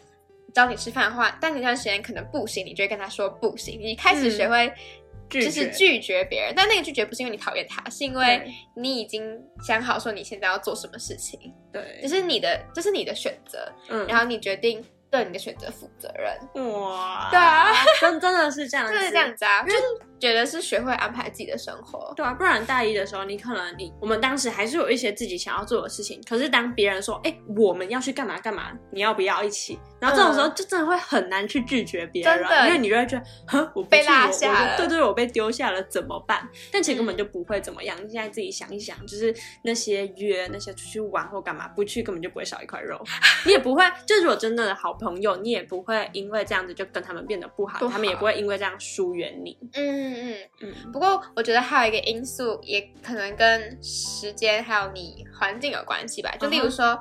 找你吃饭的话，但你那段时间可能不行，你就会跟他说不行。你开始学会。就是拒绝别人，但那个拒绝不是因为你讨厌他，是因为你已经想好说你现在要做什么事情，对就，是你的，这是你的选择，嗯然后你决定对你的选择负责任，哇，对啊，真真的是这样子，就是这样子啊，就是觉得是学会安排自己的生活，对啊，不然大一的时候，你可能你我们当时还是有一些自己想要做的事情，可是当别人说，哎、我们要去干嘛干嘛，你要不要一起？然后这种时候就真的会很难去拒绝别人，因为你就会觉得，哼，我不被去我落下了我对对，我被丢下了怎么办？但其实根本嗯就不会怎么样。你现在自己想一想，就是那些约那些出去玩或干嘛，不去根本就不会少一块肉，你也不会，就是我真正的好朋友，你也不会因为这样子就跟他们变得不好，不好他们也不会因为这样疏远你。嗯嗯。嗯，不过我觉得还有一个因素，也可能跟时间还有你环境有关系吧。就例如说，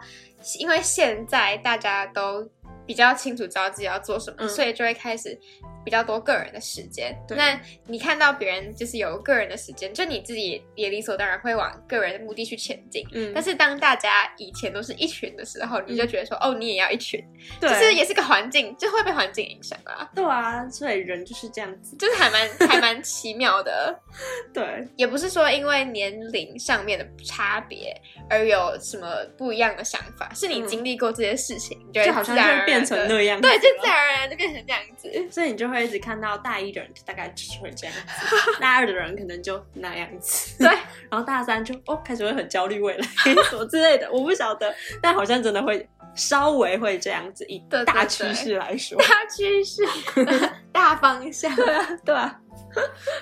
因为现在大家都比较清楚知道自己要做什么，嗯所以就会开始比较多个人的时间。对那你看到别人就是有个人的时间，就你自己也理所当然会往个人的目的去前进。嗯但是当大家以前都是一群的时候，你就觉得说，哦，你也要一群，对，就是也是个环境，就会被环境影响啊，对啊，所以人就是这样子。就是还蛮 还蛮奇妙的。对，也不是说因为年龄上面的差别而有什么不一样的想法，是你嗯经历过这些事情，你就好像就会变成地那样子对，就了自然而然就变成这样子。所以你就会一直看到大一的人大概就是会这样子，大二的人可能就那样子，对，然后大三就哦开始会很焦虑未来什么之类的，我不晓得，但好像真的会稍微会这样子，以大对趋势来说，大趋势、大方向，对啊，对啊，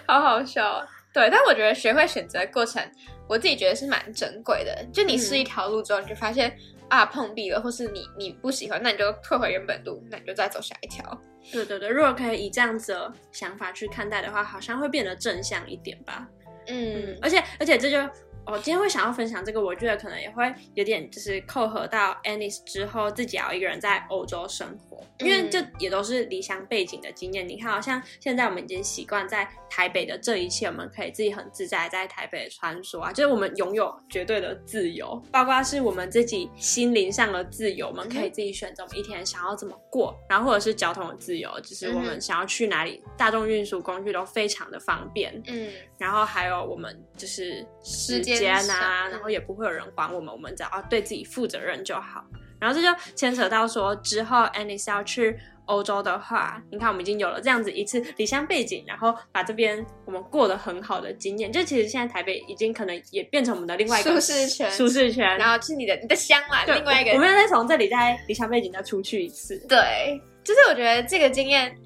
好好笑哦。对，但我觉得学会选择的过程，我自己觉得是蛮珍贵的。就你试一条路之后，你就发现啊碰壁了，或是你你不喜欢，那你就退回原本路，那你就再走下一条。对对对，如果可以以这样子的想法去看待的话，好像会变得正向一点吧。嗯嗯，而且而且这就我、今天会想要分享这个，我觉得可能也会有点就是扣合到 Anis 之后自己要一个人在欧洲生活，因为嗯这也都是离乡背景的经验。你看，好像现在我们已经习惯在台北的这一切，我们可以自己很自在在台北穿梭啊，就是我们拥有绝对的自由，包括是我们自己心灵上的自由，我们可以自己选择我们一天想要怎么过，然后或者是交通的自由，就是我们想要去哪里，大众运输工具都非常的方便。嗯然后还有我们就是时时间间上啊，嗯然后也不会有人管我们，我们只要对自己负责任就好。然后这就牵扯到说，之后 Anis 要去欧洲的话，你看我们已经有了这样子一次离乡背景，然后把这边我们过得很好的经验。就其实现在台北已经可能也变成我们的另外一个舒适圈舒适圈。然后是你的你的乡嘛，另外一个我我们要再从这里再离乡背景再出去一次。对，就是我觉得这个经验，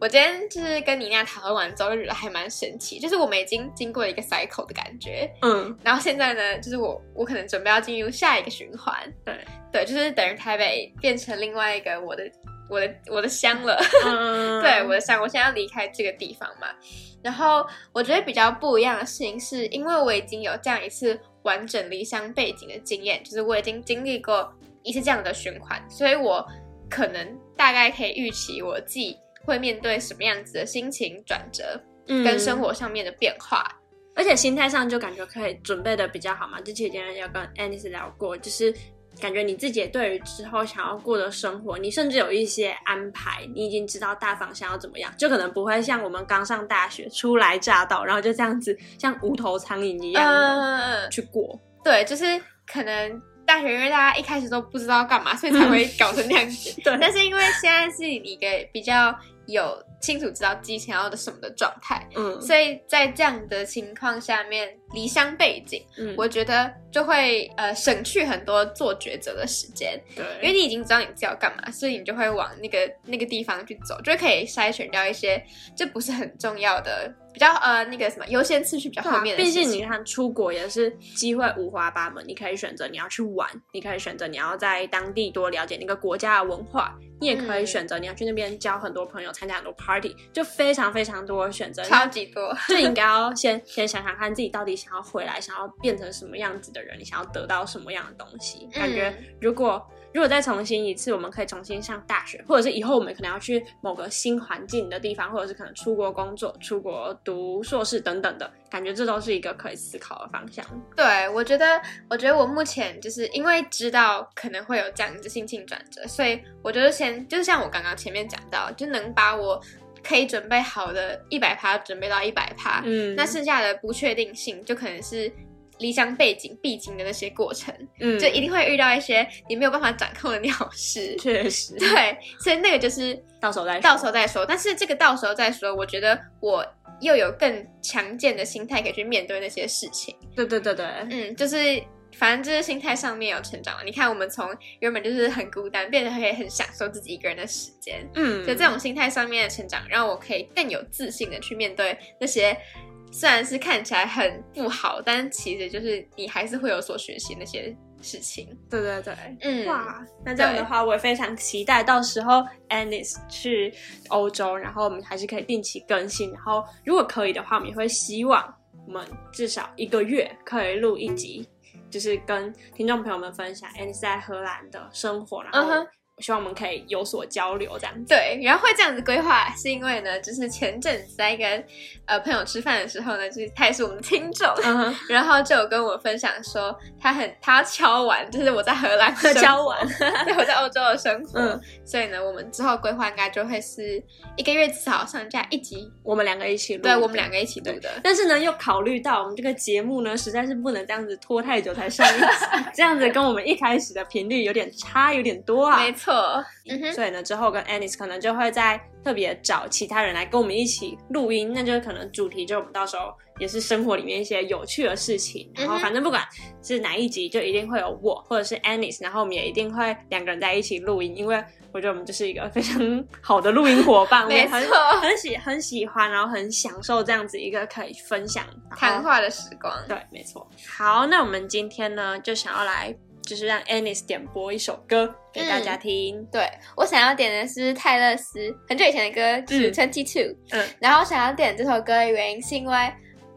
我今天就是跟妮娜讨论完之后，就觉得还蛮神奇，就是我们已经经过一个 cycle 的感觉，嗯，然后现在呢，就是我我可能准备要进入下一个循环，对。对，就是等于台北变成另外一个我的我的我的乡了，嗯。对我的乡，我现在要离开这个地方嘛。然后我觉得比较不一样的事情是，因为我已经有这样一次完整离乡背景的经验，就是我已经经历过一次这样的循环，所以我可能大概可以预期我自己会面对什么样子的心情转折跟生嗯活上面的变化。而且心态上就感觉可以准备的比较好嘛。之前有跟 Anis 聊过，就是感觉你自己也对于之后想要过的生活，你甚至有一些安排，你已经知道大方向要怎么样，就可能不会像我们刚上大学初来乍到，然后就这样子像无头苍蝇一样去过。对，就是可能大学因为大家一开始都不知道干嘛，所以才会搞成那样子。对但是因为现在是一个比较有清楚知道自己想要的什么的状态，嗯。所以在这样的情况下面，离乡背景，嗯，我觉得就会呃省去很多做抉择的时间，对，因为你已经知道你自己要干嘛，所以你就会往那个那个地方去走，就可以筛选掉一些就不是很重要的，比较呃那个什么优先次序比较后面的。毕竟你看出国也是机会五花八门，你可以选择你要去玩，你可以选择你要在当地多了解那个国家的文化，你也可以嗯选择你要去那边交很多朋友，参加很多 party，就非常非常多选择。超级多，就应该要先先想想看自己到底想要回来，想要变成什么样子的人，你想要得到什么样的东西。感觉嗯如果如果再重新一次，我们可以重新上大学，或者是以后我们可能要去某个新环境的地方，或者是可能出国工作、出国读硕士等等的，感觉这都是一个可以思考的方向。对，我觉得，我觉得我目前就是因为知道可能会有这样子心情转折，所以我觉得先，就是像我刚刚前面讲到，就能把我可以准备好的一百趴准备到一百趴，嗯那剩下的不确定性就可能是离乡背景必经的那些过程，嗯就一定会遇到一些你没有办法掌控的鸟事。确实，对，所以那个就是到时候再说到时候再说。但是这个到时候再说，我觉得我又有更强健的心态可以去面对那些事情。对对对对，嗯，就是反正就是心态上面有成长了。你看，我们从原本就是很孤单，变得可以很享受自己一个人的时间。嗯，就这种心态上面的成长，让我可以更有自信的去面对那些虽然是看起来很不好，但其实就是你还是会有所学习那些事情。对对对。嗯，哇，那这样的话，我也非常期待到时候 Anis 去欧洲，然后我们还是可以定期更新。然后如果可以的话，我们也会希望我们至少一个月可以录一集，就是跟听众朋友们分享哎，你在荷兰的生活，然后希望我们可以有所交流，这样子。对，然后会这样子规划，是因为呢，就是前阵子在跟呃朋友吃饭的时候呢，就是他也是我们的听众，嗯哼，然后就有跟我分享说，他很他要敲完，就是我在荷兰 敲完，对，我在欧洲的生活，嗯。所以呢，我们之后规划应该就会是一个月至少上架一集，我们两个一起录，对我们两个一起录的。但是呢，又考虑到我们这个节目呢，实在是不能这样子拖太久才上一集，这样子跟我们一开始的频率有点差，有点多啊。没错，嗯哼，所以呢，之后跟 Anis 可能就会再特别找其他人来跟我们一起录音，那就是可能主题就我们到时候也是生活里面一些有趣的事情，然后反正不管是哪一集，就一定会有我或者是 Anis，然后我们也一定会两个人在一起录音，因为我觉得我们就是一个非常好的录音伙伴，我很错很喜很喜欢，然后很享受这样子一个可以分享谈话的时光。对，没错。好，那我们今天呢，就想要来，就是让 Anis 点播一首歌给大家听。对我想要点的是泰勒斯很久以前的歌，就是嗯 Twenty Two。嗯然后我想要点这首歌的原因是因为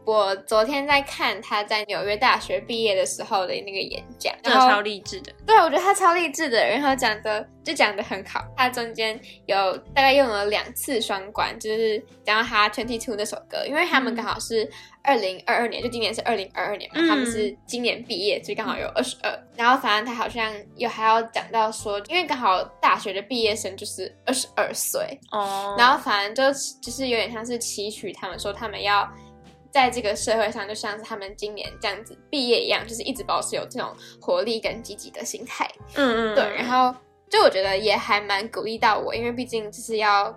我昨天在看他在纽约大学毕业的时候的那个演讲，然后超励志的。对，我觉得他超励志的，然后讲的就讲的很好。他中间有大概用了两次双关，就是讲到他 Twenty Two 那首歌，因为他们刚好是二零二二年，就今年是二零二二年嘛，嗯他们是今年毕业，所以刚好有二十二。然后反正他好像有还要讲到说，因为刚好大学的毕业生就是二十二岁，哦然后反正就就是有点像是期许他们说他们要在这个社会上，就像是他们今年这样子毕业一样，就是一直保持有这种活力跟积极的心态。嗯嗯，对，然后就我觉得也还蛮鼓励到我，因为毕竟就是要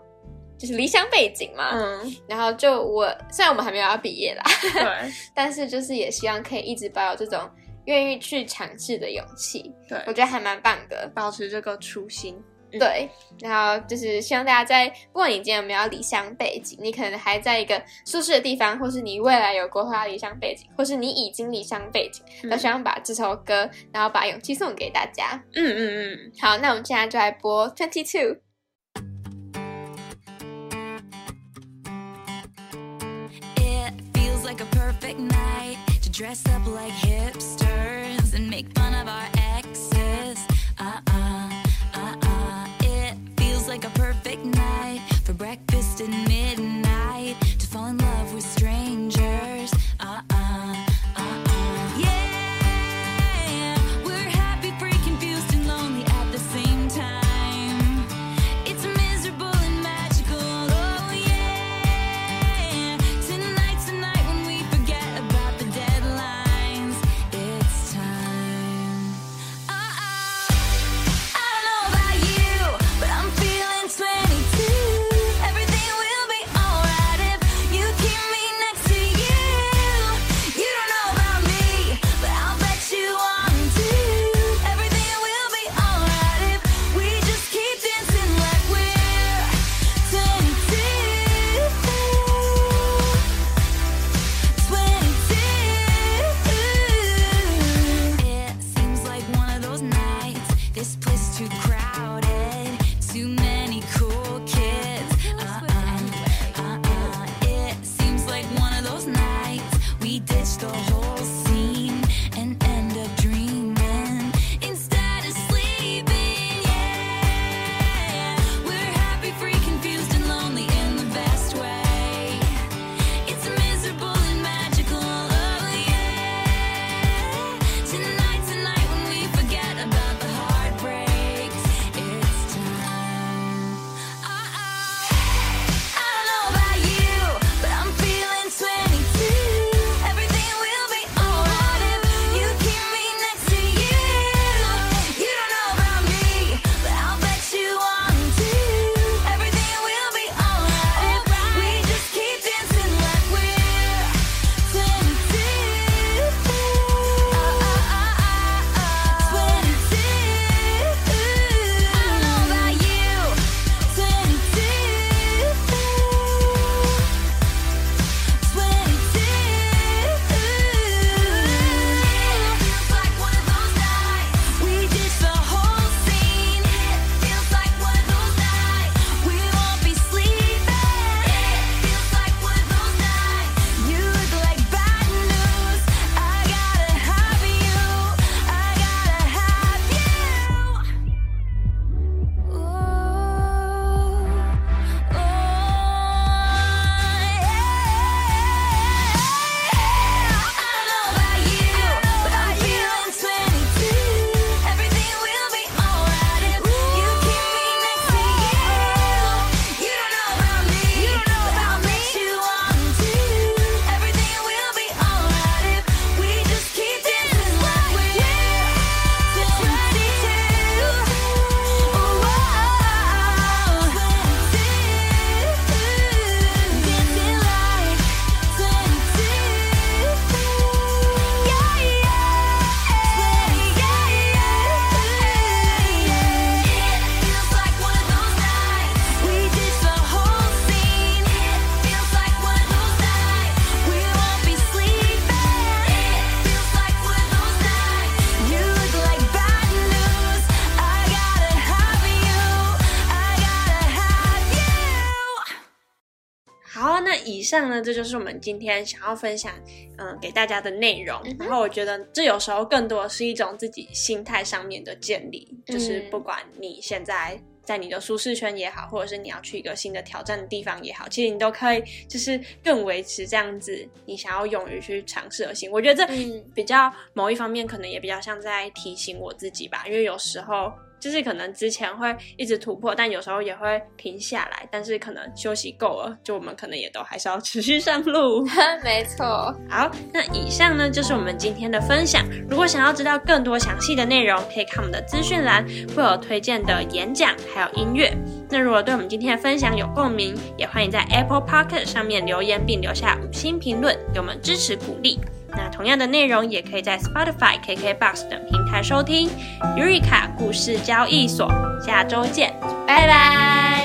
就是离乡背景嘛。嗯，然后就我虽然我们还没有要毕业啦，对 但是就是也希望可以一直保有这种愿意去尝试的勇气，对我觉得还蛮棒的。保持这个初心。对，然后就是希望大家在，不管你今天有没有离乡背景，你可能还在一个舒适的地方，或是你未来有规划离乡背景，或是你已经离乡背景，嗯都希望把这首歌，然后把勇气送给大家。嗯嗯嗯，好，那我们现在就来播 Twenty Two。It feels like a perfect night to dress up like hipsters and make fun of our breakfast at midnight 上呢，这就是我们今天想要分享，嗯，给大家的内容。然后我觉得这有时候更多的是一种自己心态上面的建立，就是嗯不管你现在在你的舒适圈也好，或者是你要去一个新的挑战的地方也好，其实你都可以就是更维持这样子你想要勇于去尝试的心。我觉得这嗯比较某一方面可能也比较像在提醒我自己吧，因为有时候。就是可能之前会一直突破，但有时候也会停下来。但是可能休息够了，就我们可能也都还是要持续上路。没错，好，那以上呢就是我们今天的分享。如果想要知道更多详细的内容，可以看我们的资讯栏，会有推荐的演讲还有音乐。那如果对我们今天的分享有共鸣，也欢迎在 Apple Pocket 上面留言并留下五星评论，给我们支持鼓励。那同样的内容也可以在 Spotify、KKBox 等平台收听。Eureka 故事交易所，下周见，拜拜。